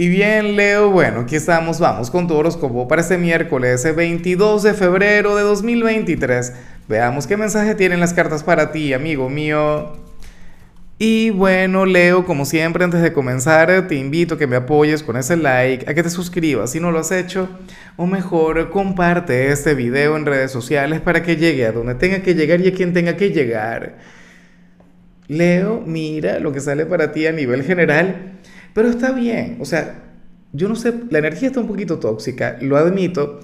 Y bien, Leo, bueno, aquí estamos, vamos con tu horóscopo para este miércoles 22 de febrero de 2023. Veamos qué mensaje tienen las cartas para ti, amigo mío. Y bueno, Leo, como siempre, antes de comenzar, te invito a que me apoyes con ese like, a que te suscribas si no lo has hecho, o mejor, comparte este video en redes sociales para que llegue a donde tenga que llegar y a quien tenga que llegar. Leo, mira lo que sale para ti a nivel general pero está bien, o sea, yo no sé, la energía está un poquito tóxica, lo admito,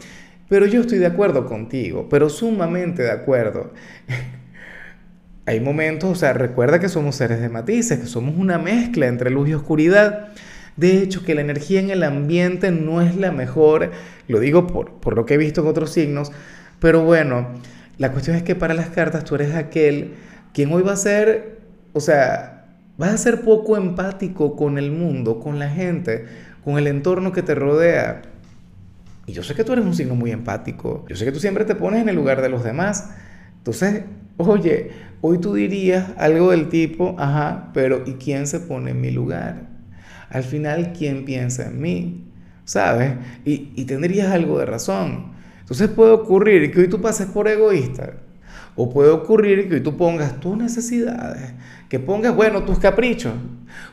pero yo estoy de acuerdo contigo, pero sumamente de acuerdo. Hay momentos, o sea, recuerda que somos seres de matices, que somos una mezcla entre luz y oscuridad. De hecho, que la energía en el ambiente no es la mejor, lo digo por, por lo que he visto en otros signos, pero bueno, la cuestión es que para las cartas tú eres aquel quien hoy va a ser, o sea, Vas a ser poco empático con el mundo, con la gente, con el entorno que te rodea. Y yo sé que tú eres un signo muy empático. Yo sé que tú siempre te pones en el lugar de los demás. Entonces, oye, hoy tú dirías algo del tipo, ajá, pero ¿y quién se pone en mi lugar? Al final, ¿quién piensa en mí? ¿Sabes? Y, y tendrías algo de razón. Entonces puede ocurrir que hoy tú pases por egoísta. O puede ocurrir que tú pongas tus necesidades, que pongas, bueno, tus caprichos,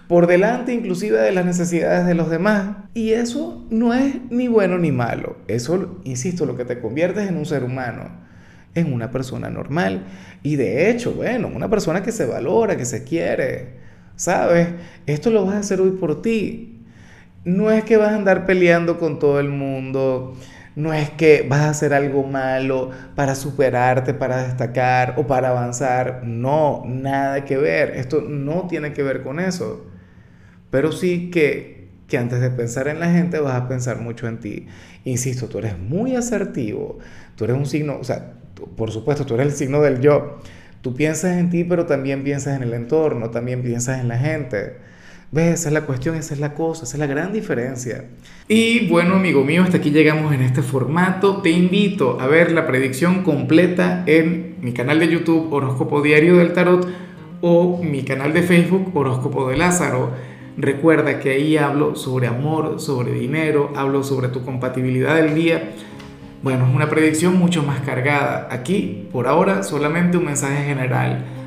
por delante inclusive de las necesidades de los demás. Y eso no es ni bueno ni malo. Eso, insisto, lo que te conviertes en un ser humano, en una persona normal. Y de hecho, bueno, una persona que se valora, que se quiere. ¿Sabes? Esto lo vas a hacer hoy por ti. No es que vas a andar peleando con todo el mundo no es que vas a hacer algo malo para superarte, para destacar o para avanzar. No, nada que ver. Esto no tiene que ver con eso. Pero sí que, que antes de pensar en la gente vas a pensar mucho en ti. Insisto, tú eres muy asertivo. Tú eres un signo, o sea, por supuesto, tú eres el signo del yo. Tú piensas en ti, pero también piensas en el entorno, también piensas en la gente. ¿Ves? Esa es la cuestión, esa es la cosa, esa es la gran diferencia. Y bueno, amigo mío, hasta aquí llegamos en este formato. Te invito a ver la predicción completa en mi canal de YouTube Horóscopo Diario del Tarot o mi canal de Facebook Horóscopo de Lázaro. Recuerda que ahí hablo sobre amor, sobre dinero, hablo sobre tu compatibilidad del día. Bueno, es una predicción mucho más cargada. Aquí, por ahora, solamente un mensaje general